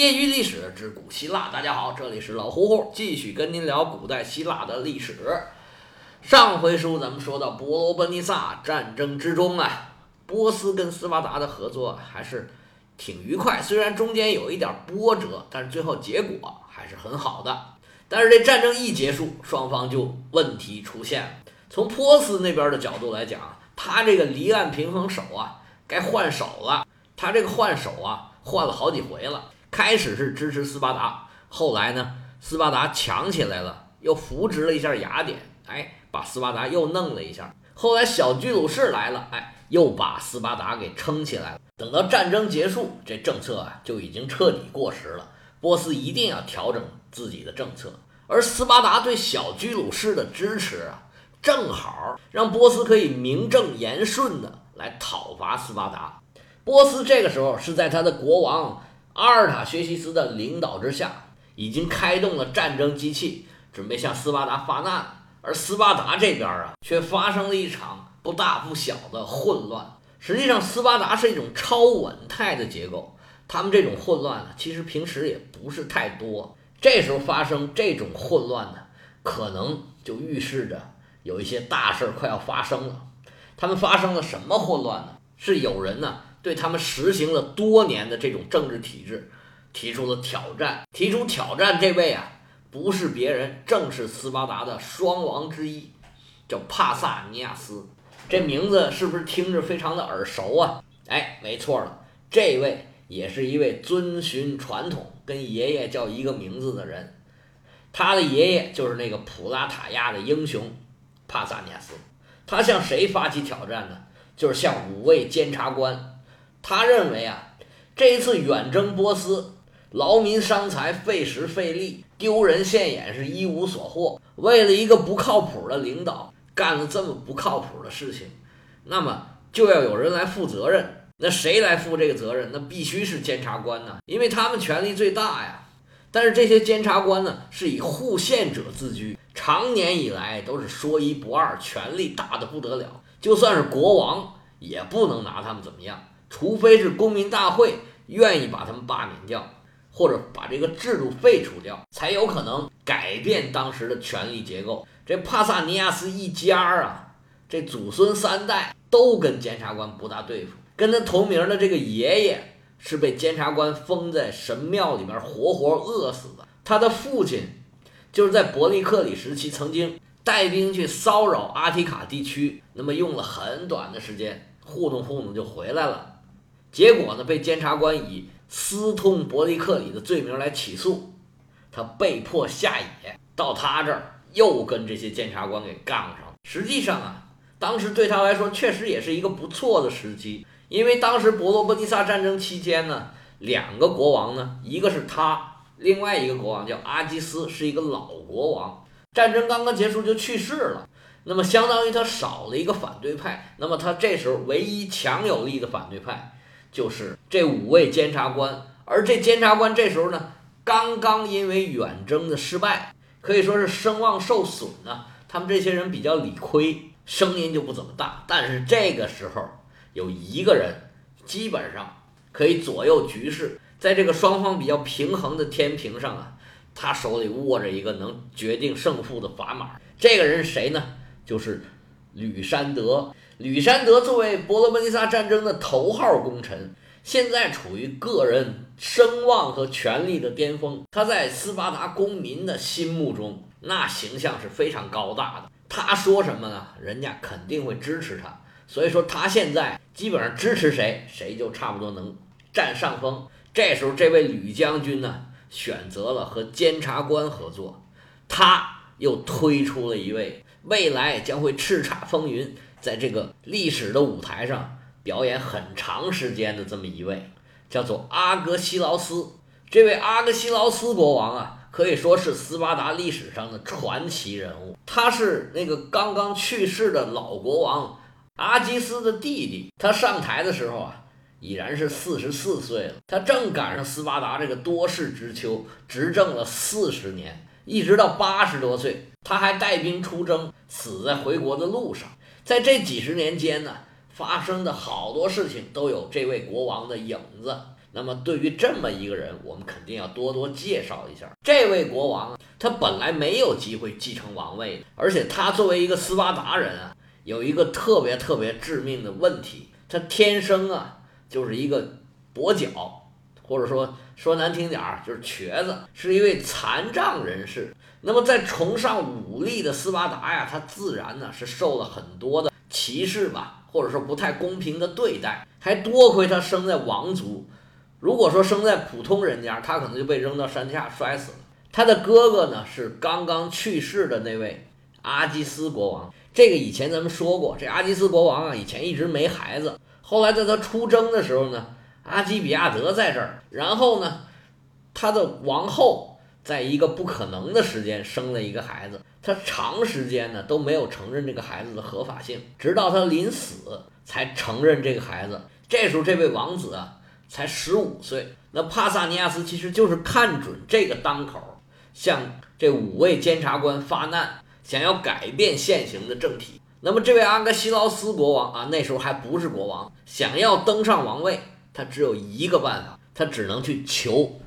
业余历史之古希腊，大家好，这里是老胡胡，继续跟您聊古代希腊的历史。上回书咱们说到伯罗奔尼撒战争之中啊，波斯跟斯巴达的合作还是挺愉快，虽然中间有一点波折，但是最后结果还是很好的。但是这战争一结束，双方就问题出现了。从波斯那边的角度来讲，他这个离岸平衡手啊，该换手了。他这个换手啊，换了好几回了。开始是支持斯巴达，后来呢，斯巴达强起来了，又扶植了一下雅典，哎，把斯巴达又弄了一下。后来小居鲁士来了，哎，又把斯巴达给撑起来了。等到战争结束，这政策啊就已经彻底过时了。波斯一定要调整自己的政策，而斯巴达对小居鲁士的支持啊，正好让波斯可以名正言顺的来讨伐斯巴达。波斯这个时候是在他的国王。阿尔塔学习斯的领导之下，已经开动了战争机器，准备向斯巴达发难。而斯巴达这边啊，却发生了一场不大不小的混乱。实际上，斯巴达是一种超稳态的结构，他们这种混乱呢，其实平时也不是太多。这时候发生这种混乱呢，可能就预示着有一些大事快要发生了。他们发生了什么混乱呢？是有人呢？对他们实行了多年的这种政治体制提出了挑战。提出挑战这位啊，不是别人，正是斯巴达的双王之一，叫帕萨尼亚斯。这名字是不是听着非常的耳熟啊？哎，没错了，这位也是一位遵循传统、跟爷爷叫一个名字的人。他的爷爷就是那个普拉塔亚的英雄帕萨尼亚斯。他向谁发起挑战呢？就是向五位监察官。他认为啊，这一次远征波斯，劳民伤财，费时费力，丢人现眼，是一无所获。为了一个不靠谱的领导干了这么不靠谱的事情，那么就要有人来负责任。那谁来负这个责任？那必须是监察官呢，因为他们权力最大呀。但是这些监察官呢，是以护宪者自居，长年以来都是说一不二，权力大的不得了。就算是国王，也不能拿他们怎么样。除非是公民大会愿意把他们罢免掉，或者把这个制度废除掉，才有可能改变当时的权力结构。这帕萨尼亚斯一家啊，这祖孙三代都跟监察官不大对付。跟他同名的这个爷爷是被监察官封在神庙里面活活饿死的。他的父亲就是在伯利克里时期曾经带兵去骚扰阿提卡地区，那么用了很短的时间，糊弄糊弄就回来了。结果呢，被监察官以私通伯利克里的罪名来起诉，他被迫下野。到他这儿又跟这些监察官给杠上了。实际上啊，当时对他来说确实也是一个不错的时机，因为当时伯罗奔尼撒战争期间呢，两个国王呢，一个是他，另外一个国王叫阿基斯，是一个老国王，战争刚刚结束就去世了。那么相当于他少了一个反对派，那么他这时候唯一强有力的反对派。就是这五位监察官，而这监察官这时候呢，刚刚因为远征的失败，可以说是声望受损呢。他们这些人比较理亏，声音就不怎么大。但是这个时候有一个人，基本上可以左右局势，在这个双方比较平衡的天平上啊，他手里握着一个能决定胜负的砝码。这个人是谁呢？就是吕山德。吕山德作为伯罗奔尼撒战争的头号功臣，现在处于个人声望和权力的巅峰。他在斯巴达公民的心目中，那形象是非常高大的。他说什么呢？人家肯定会支持他。所以说，他现在基本上支持谁，谁就差不多能占上风。这时候，这位吕将军呢，选择了和监察官合作，他又推出了一位未来将会叱咤风云。在这个历史的舞台上表演很长时间的这么一位，叫做阿格西劳斯。这位阿格西劳斯国王啊，可以说是斯巴达历史上的传奇人物。他是那个刚刚去世的老国王阿基斯的弟弟。他上台的时候啊，已然是四十四岁了。他正赶上斯巴达这个多事之秋，执政了四十年，一直到八十多岁，他还带兵出征，死在回国的路上。在这几十年间呢，发生的好多事情都有这位国王的影子。那么对于这么一个人，我们肯定要多多介绍一下。这位国王啊，他本来没有机会继承王位，而且他作为一个斯巴达人啊，有一个特别特别致命的问题，他天生啊就是一个跛脚，或者说说难听点儿就是瘸子，是一位残障人士。那么在崇尚武力的斯巴达呀，他自然呢是受了很多的歧视吧，或者说不太公平的对待，还多亏他生在王族。如果说生在普通人家，他可能就被扔到山下摔死了。他的哥哥呢是刚刚去世的那位阿基斯国王。这个以前咱们说过，这阿基斯国王啊，以前一直没孩子。后来在他出征的时候呢，阿基比亚德在这儿，然后呢，他的王后在一个不可能的时间生了一个孩子。他长时间呢都没有承认这个孩子的合法性，直到他临死才承认这个孩子。这时候这位王子啊。才十五岁，那帕萨尼亚斯其实就是看准这个当口，向这五位监察官发难，想要改变现行的政体。那么这位阿格西劳斯国王啊，那时候还不是国王，想要登上王位，他只有一个办法，他只能去求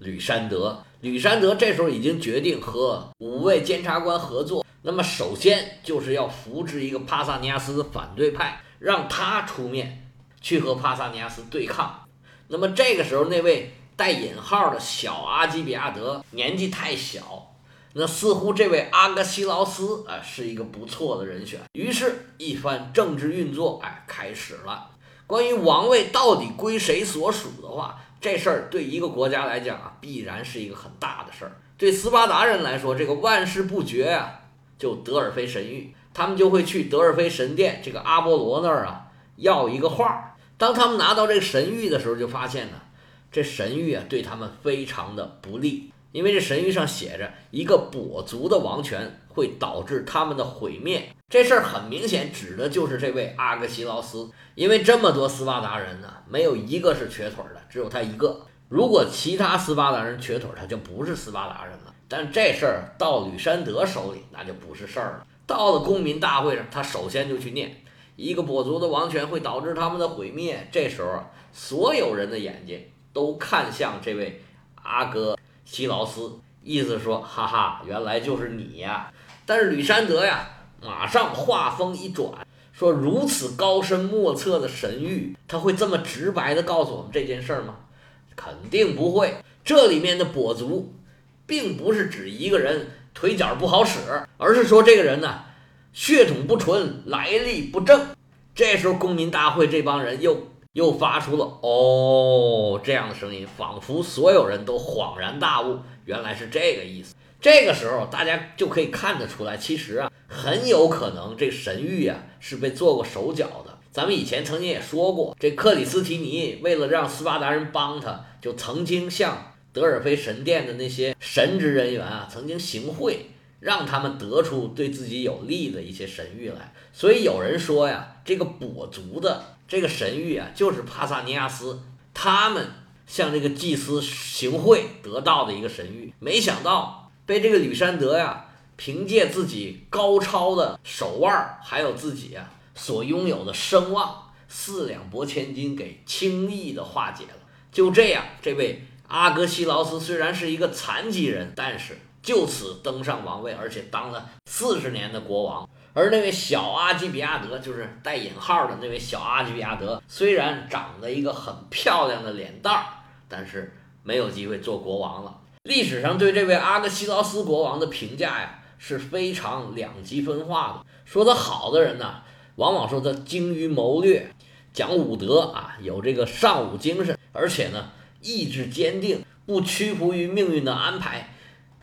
吕山德。吕山德这时候已经决定和五位监察官合作，那么首先就是要扶植一个帕萨尼亚斯的反对派，让他出面去和帕萨尼亚斯对抗。那么这个时候，那位带引号的小阿基比亚德年纪太小，那似乎这位阿格西劳斯啊是一个不错的人选。于是，一番政治运作哎开始了。关于王位到底归谁所属的话，这事儿对一个国家来讲啊，必然是一个很大的事儿。对斯巴达人来说，这个万事不绝啊，就德尔菲神谕，他们就会去德尔菲神殿这个阿波罗那儿啊要一个画。当他们拿到这个神谕的时候，就发现呢，这神谕啊对他们非常的不利，因为这神谕上写着一个跛足的王权会导致他们的毁灭。这事儿很明显指的就是这位阿格西劳斯，因为这么多斯巴达人呢，没有一个是瘸腿的，只有他一个。如果其他斯巴达人瘸腿，他就不是斯巴达人了。但这事儿到吕山德手里，那就不是事儿了。到了公民大会上，他首先就去念。一个跛足的王权会导致他们的毁灭。这时候，所有人的眼睛都看向这位阿格西劳斯，意思说：“哈哈，原来就是你呀！”但是吕山德呀，马上话锋一转，说：“如此高深莫测的神谕，他会这么直白的告诉我们这件事儿吗？肯定不会。这里面的跛足，并不是指一个人腿脚不好使，而是说这个人呢。”血统不纯，来历不正。这时候，公民大会这帮人又又发出了“哦”这样的声音，仿佛所有人都恍然大悟，原来是这个意思。这个时候，大家就可以看得出来，其实啊，很有可能这神谕啊是被做过手脚的。咱们以前曾经也说过，这克里斯提尼为了让斯巴达人帮他，就曾经向德尔菲神殿的那些神职人员啊，曾经行贿。让他们得出对自己有利的一些神谕来，所以有人说呀，这个跛足的这个神谕啊，就是帕萨尼亚斯他们向这个祭司行贿得到的一个神谕。没想到被这个吕山德呀，凭借自己高超的手腕，还有自己啊所拥有的声望，四两拨千斤给轻易的化解了。就这样，这位阿格西劳斯虽然是一个残疾人，但是。就此登上王位，而且当了四十年的国王。而那位小阿基比亚德，就是带引号的那位小阿基比亚德，虽然长得一个很漂亮的脸蛋儿，但是没有机会做国王了。历史上对这位阿格西劳斯国王的评价呀，是非常两极分化的。说他好的人呢，往往说他精于谋略，讲武德啊，有这个尚武精神，而且呢，意志坚定，不屈服于命运的安排。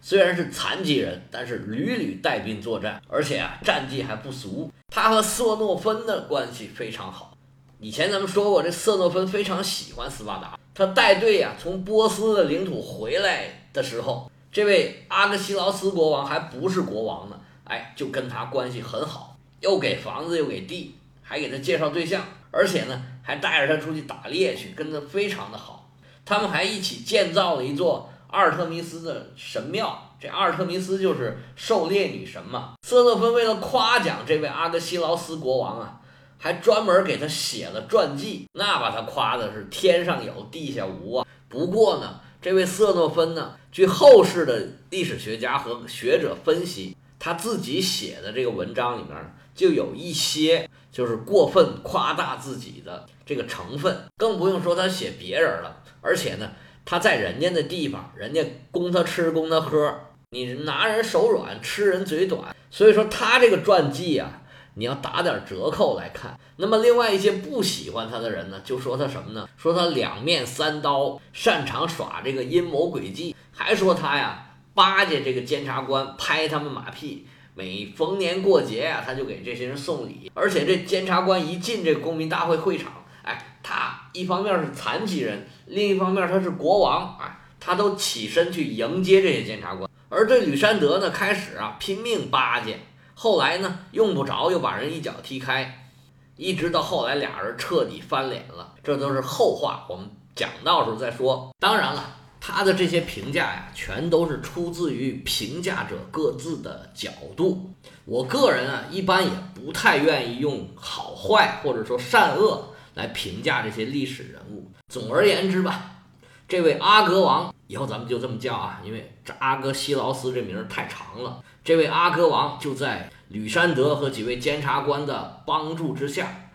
虽然是残疾人，但是屡屡带兵作战，而且啊战绩还不俗。他和瑟诺芬的关系非常好。以前咱们说过，这瑟诺芬非常喜欢斯巴达。他带队呀从波斯的领土回来的时候，这位阿格西劳斯国王还不是国王呢，哎，就跟他关系很好，又给房子又给地，还给他介绍对象，而且呢还带着他出去打猎去，跟他非常的好。他们还一起建造了一座。阿尔特弥斯的神庙，这阿尔特弥斯就是狩猎女神嘛。瑟诺芬为了夸奖这位阿格西劳斯国王啊，还专门给他写了传记，那把他夸的是天上有地下无啊。不过呢，这位瑟诺芬呢，据后世的历史学家和学者分析，他自己写的这个文章里面就有一些就是过分夸大自己的这个成分，更不用说他写别人了。而且呢，他在人家的地方，人家供他吃，供他喝，你拿人手软，吃人嘴短。所以说他这个传记啊。你要打点折扣来看，那么另外一些不喜欢他的人呢，就说他什么呢？说他两面三刀，擅长耍这个阴谋诡计，还说他呀巴结这个监察官，拍他们马屁。每逢年过节呀，他就给这些人送礼。而且这监察官一进这公民大会会场，哎，他一方面是残疾人，另一方面他是国王，哎，他都起身去迎接这些监察官。而这吕山德呢，开始啊拼命巴结。后来呢，用不着又把人一脚踢开，一直到后来俩人彻底翻脸了，这都是后话，我们讲到时候再说。当然了，他的这些评价呀，全都是出自于评价者各自的角度。我个人啊，一般也不太愿意用好坏或者说善恶来评价这些历史人物。总而言之吧，这位阿格王，以后咱们就这么叫啊，因为这阿格西劳斯这名儿太长了。这位阿哥王就在吕山德和几位监察官的帮助之下，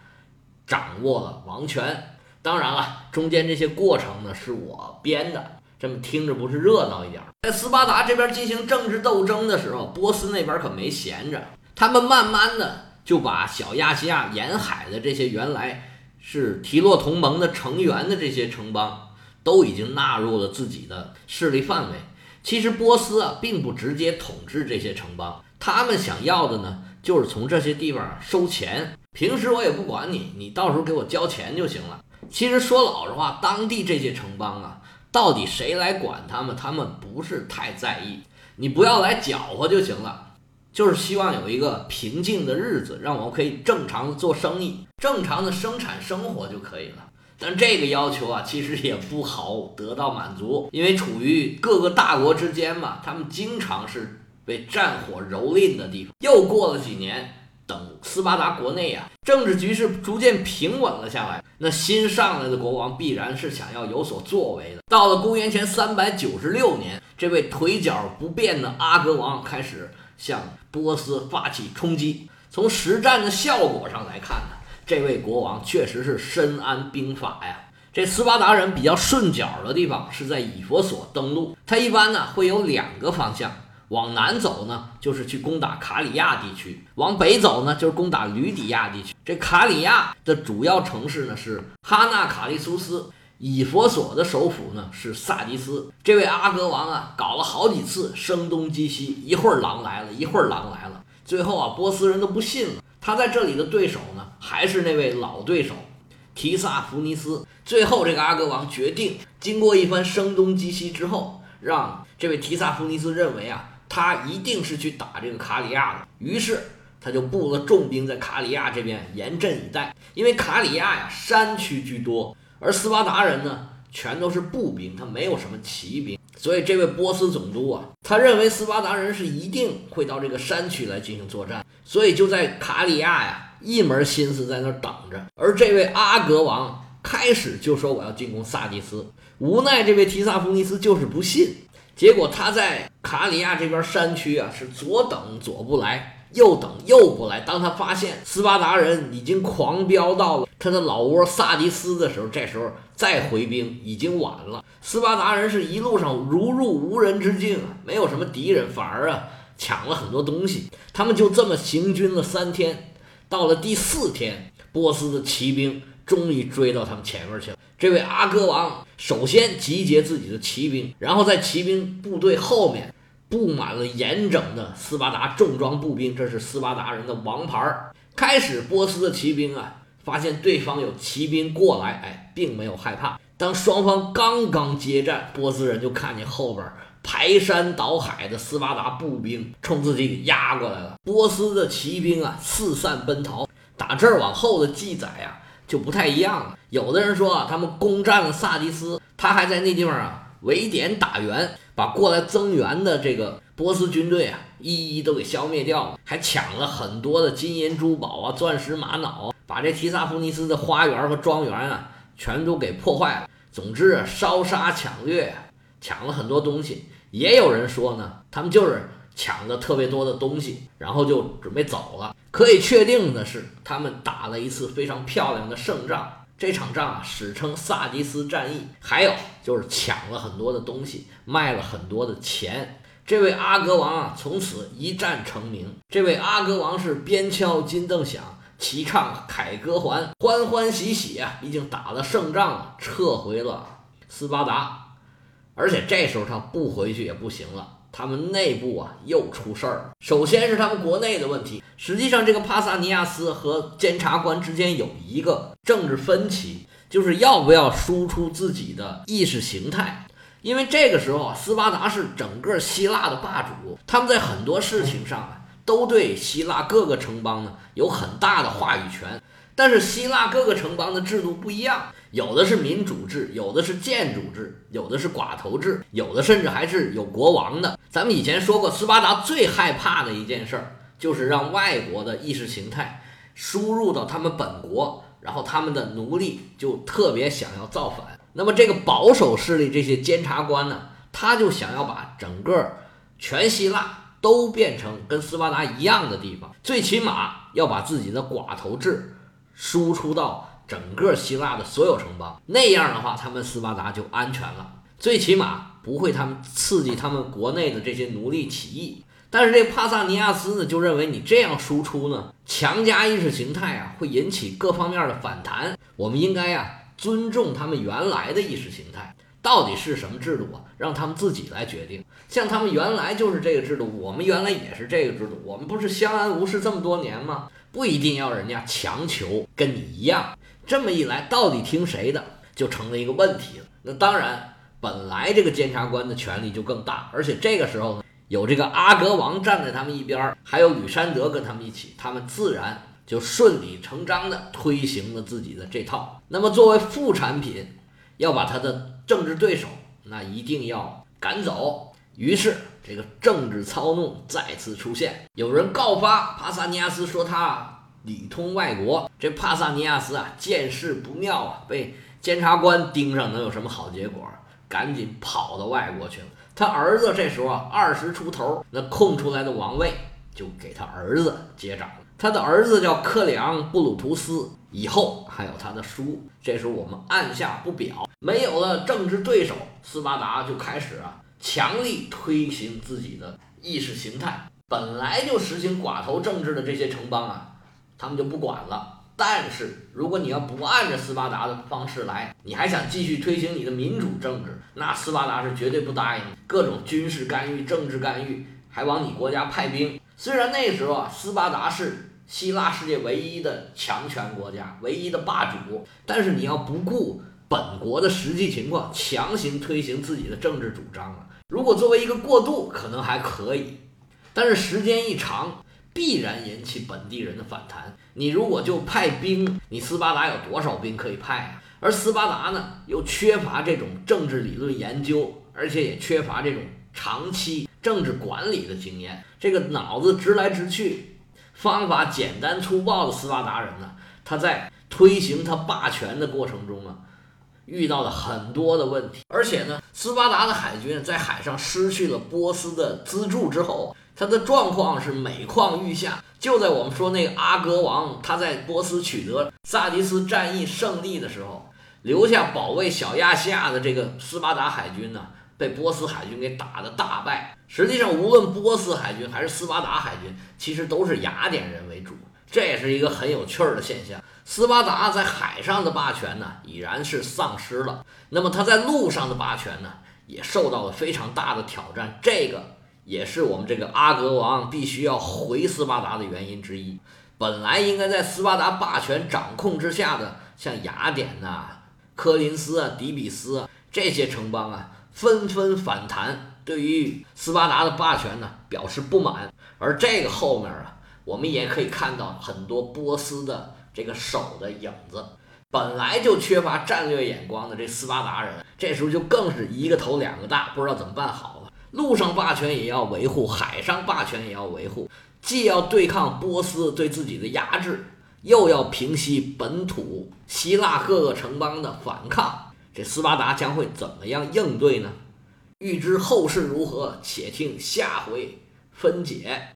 掌握了王权。当然了，中间这些过程呢是我编的，这么听着不是热闹一点？在斯巴达这边进行政治斗争的时候，波斯那边可没闲着，他们慢慢的就把小亚细亚沿海的这些原来是提洛同盟的成员的这些城邦，都已经纳入了自己的势力范围。其实波斯啊，并不直接统治这些城邦，他们想要的呢，就是从这些地方收钱。平时我也不管你，你到时候给我交钱就行了。其实说老实话，当地这些城邦啊，到底谁来管他们，他们不是太在意，你不要来搅和就行了。就是希望有一个平静的日子，让我可以正常的做生意，正常的生产生活就可以了。但这个要求啊，其实也不好得到满足，因为处于各个大国之间嘛，他们经常是被战火蹂躏的地方。又过了几年，等斯巴达国内啊政治局势逐渐平稳了下来，那新上来的国王必然是想要有所作为的。到了公元前三百九十六年，这位腿脚不便的阿格王开始向波斯发起冲击。从实战的效果上来看呢。这位国王确实是深谙兵法呀。这斯巴达人比较顺脚的地方是在以佛所登陆，他一般呢会有两个方向，往南走呢就是去攻打卡里亚地区，往北走呢就是攻打吕底亚地区。这卡里亚的主要城市呢是哈纳卡利苏斯，以佛所的首府呢是萨迪斯。这位阿格王啊搞了好几次声东击西，一会儿狼来了，一会儿狼来了，最后啊波斯人都不信了。他在这里的对手呢，还是那位老对手提萨福尼斯。最后，这个阿哥王决定，经过一番声东击西之后，让这位提萨福尼斯认为啊，他一定是去打这个卡里亚的。于是，他就布了重兵在卡里亚这边严阵以待。因为卡里亚呀，山区居多，而斯巴达人呢，全都是步兵，他没有什么骑兵。所以，这位波斯总督啊，他认为斯巴达人是一定会到这个山区来进行作战。所以就在卡里亚呀，一门心思在那儿等着。而这位阿格王开始就说我要进攻萨迪斯，无奈这位提萨福尼斯就是不信。结果他在卡里亚这边山区啊，是左等左不来，又等又不来。当他发现斯巴达人已经狂飙到了他的老窝萨迪斯的时候，这时候再回兵已经晚了。斯巴达人是一路上如入无人之境啊，没有什么敌人，反而啊。抢了很多东西，他们就这么行军了三天，到了第四天，波斯的骑兵终于追到他们前面去了。这位阿哥王首先集结自己的骑兵，然后在骑兵部队后面布满了严整的斯巴达重装步兵，这是斯巴达人的王牌儿。开始，波斯的骑兵啊，发现对方有骑兵过来，哎，并没有害怕。当双方刚刚接战，波斯人就看见后边。排山倒海的斯巴达步兵冲自己给压过来了，波斯的骑兵啊四散奔逃。打这儿往后的记载啊就不太一样了。有的人说啊，他们攻占了萨迪斯，他还在那地方啊围点打援，把过来增援的这个波斯军队啊，一一都给消灭掉了，还抢了很多的金银珠宝啊、钻石玛瑙，把这提萨普尼斯的花园和庄园啊，全都给破坏了。总之，烧杀抢掠，抢了很多东西。也有人说呢，他们就是抢了特别多的东西，然后就准备走了。可以确定的是，他们打了一次非常漂亮的胜仗。这场仗啊，史称萨迪斯战役。还有就是抢了很多的东西，卖了很多的钱。这位阿格王啊，从此一战成名。这位阿格王是边敲金凳响，齐唱凯歌还，欢欢喜喜啊，已经打了胜仗了，撤回了斯巴达。而且这时候他不回去也不行了。他们内部啊又出事儿了。首先是他们国内的问题。实际上，这个帕萨尼亚斯和监察官之间有一个政治分歧，就是要不要输出自己的意识形态。因为这个时候啊，斯巴达是整个希腊的霸主，他们在很多事情上啊都对希腊各个城邦呢有很大的话语权。但是希腊各个城邦的制度不一样，有的是民主制，有的是建主制，有的是寡头制，有的甚至还是有国王的。咱们以前说过，斯巴达最害怕的一件事儿，就是让外国的意识形态输入到他们本国，然后他们的奴隶就特别想要造反。那么这个保守势力这些监察官呢，他就想要把整个全希腊都变成跟斯巴达一样的地方，最起码要把自己的寡头制。输出到整个希腊的所有城邦，那样的话，他们斯巴达就安全了，最起码不会他们刺激他们国内的这些奴隶起义。但是这帕萨尼亚斯呢，就认为你这样输出呢，强加意识形态啊，会引起各方面的反弹。我们应该呀，尊重他们原来的意识形态，到底是什么制度啊，让他们自己来决定。像他们原来就是这个制度，我们原来也是这个制度，我们不是相安无事这么多年吗？不一定要人家强求跟你一样，这么一来，到底听谁的就成了一个问题了。那当然，本来这个监察官的权力就更大，而且这个时候呢，有这个阿格王站在他们一边，还有吕山德跟他们一起，他们自然就顺理成章地推行了自己的这套。那么作为副产品，要把他的政治对手那一定要赶走。于是。这个政治操弄再次出现，有人告发帕萨尼亚斯说他里通外国。这帕萨尼亚斯啊，见势不妙啊，被监察官盯上，能有什么好结果？赶紧跑到外国去了。他儿子这时候啊，二十出头，那空出来的王位就给他儿子接掌了。他的儿子叫克里昂布鲁图斯，以后还有他的书。这时候我们按下不表，没有了政治对手，斯巴达就开始啊。强力推行自己的意识形态，本来就实行寡头政治的这些城邦啊，他们就不管了。但是如果你要不按着斯巴达的方式来，你还想继续推行你的民主政治，那斯巴达是绝对不答应。各种军事干预、政治干预，还往你国家派兵。虽然那时候啊，斯巴达是希腊世界唯一的强权国家，唯一的霸主，但是你要不顾本国的实际情况，强行推行自己的政治主张啊。如果作为一个过渡，可能还可以，但是时间一长，必然引起本地人的反弹。你如果就派兵，你斯巴达有多少兵可以派啊？而斯巴达呢，又缺乏这种政治理论研究，而且也缺乏这种长期政治管理的经验。这个脑子直来直去，方法简单粗暴的斯巴达人呢，他在推行他霸权的过程中啊。遇到了很多的问题，而且呢，斯巴达的海军在海上失去了波斯的资助之后，他的状况是每况愈下。就在我们说那个阿格王他在波斯取得萨迪斯战役胜利的时候，留下保卫小亚细亚的这个斯巴达海军呢，被波斯海军给打得大败。实际上，无论波斯海军还是斯巴达海军，其实都是雅典人为主，这也是一个很有趣儿的现象。斯巴达在海上的霸权呢，已然是丧失了。那么他在陆上的霸权呢，也受到了非常大的挑战。这个也是我们这个阿格王必须要回斯巴达的原因之一。本来应该在斯巴达霸权掌控之下的，像雅典呐、科林斯啊、底比斯啊这些城邦啊，纷纷反弹，对于斯巴达的霸权呢表示不满。而这个后面啊，我们也可以看到很多波斯的。这个手的影子，本来就缺乏战略眼光的这斯巴达人，这时候就更是一个头两个大，不知道怎么办好了。陆上霸权也要维护，海上霸权也要维护，既要对抗波斯对自己的压制，又要平息本土希腊各个城邦的反抗。这斯巴达将会怎么样应对呢？欲知后事如何，且听下回分解。